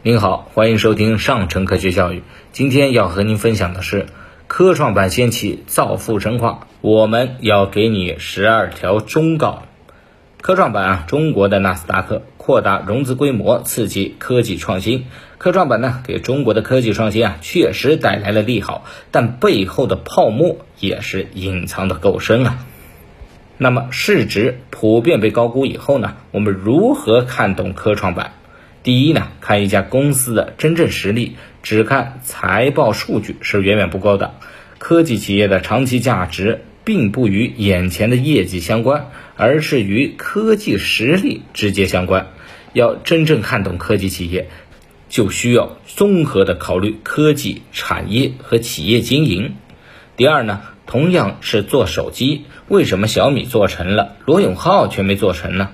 您好，欢迎收听上城科学教育。今天要和您分享的是科创板掀起造富神话，我们要给你十二条忠告。科创板啊，中国的纳斯达克扩大融资规模，刺激科技创新。科创板呢，给中国的科技创新啊，确实带来了利好，但背后的泡沫也是隐藏的够深啊。那么市值普遍被高估以后呢，我们如何看懂科创板？第一呢，看一家公司的真正实力，只看财报数据是远远不够的。科技企业的长期价值并不与眼前的业绩相关，而是与科技实力直接相关。要真正看懂科技企业，就需要综合的考虑科技产业和企业经营。第二呢，同样是做手机，为什么小米做成了，罗永浩却没做成呢？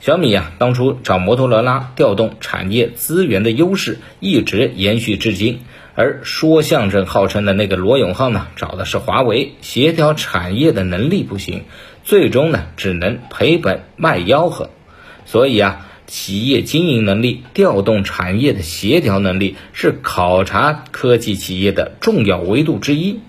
小米呀，当初找摩托罗拉调动产业资源的优势一直延续至今，而说相声号称的那个罗永浩呢，找的是华为，协调产业的能力不行，最终呢只能赔本卖吆喝。所以啊，企业经营能力、调动产业的协调能力是考察科技企业的重要维度之一。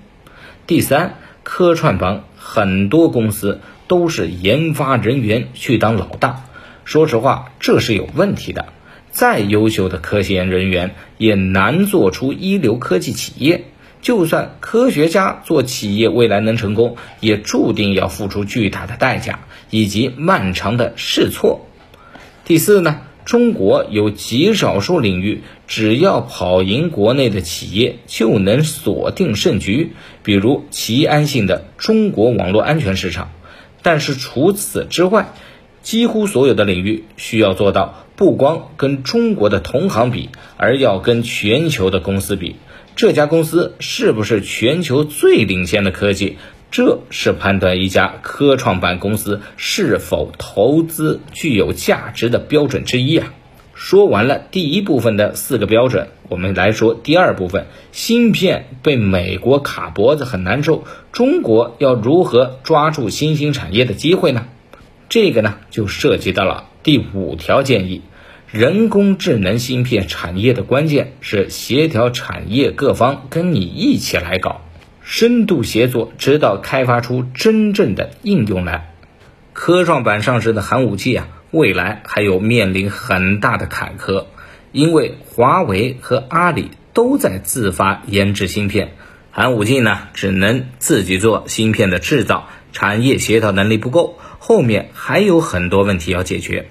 第三，科创板很多公司都是研发人员去当老大。说实话，这是有问题的。再优秀的科研人员也难做出一流科技企业。就算科学家做企业未来能成功，也注定要付出巨大的代价以及漫长的试错。第四呢，中国有极少数领域，只要跑赢国内的企业，就能锁定胜局。比如齐安信的中国网络安全市场。但是除此之外，几乎所有的领域需要做到，不光跟中国的同行比，而要跟全球的公司比。这家公司是不是全球最领先的科技？这是判断一家科创板公司是否投资具有价值的标准之一啊。说完了第一部分的四个标准，我们来说第二部分：芯片被美国卡脖子很难受，中国要如何抓住新兴产业的机会呢？这个呢，就涉及到了第五条建议：人工智能芯片产业的关键是协调产业各方跟你一起来搞，深度协作，直到开发出真正的应用来。科创板上市的寒武纪啊，未来还有面临很大的坎坷，因为华为和阿里都在自发研制芯片，寒武纪呢，只能自己做芯片的制造，产业协调能力不够。后面还有很多问题要解决。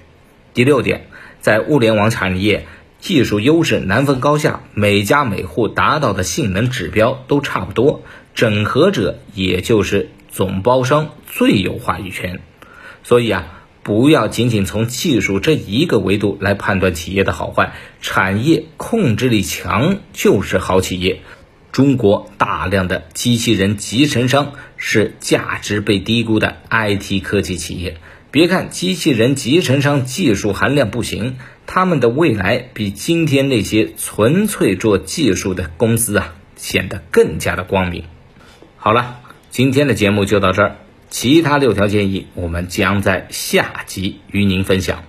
第六点，在物联网产业，技术优势难分高下，每家每户达到的性能指标都差不多，整合者也就是总包商最有话语权。所以啊，不要仅仅从技术这一个维度来判断企业的好坏，产业控制力强就是好企业。中国大量的机器人集成商是价值被低估的 IT 科技企业。别看机器人集成商技术含量不行，他们的未来比今天那些纯粹做技术的公司啊显得更加的光明。好了，今天的节目就到这儿，其他六条建议我们将在下集与您分享。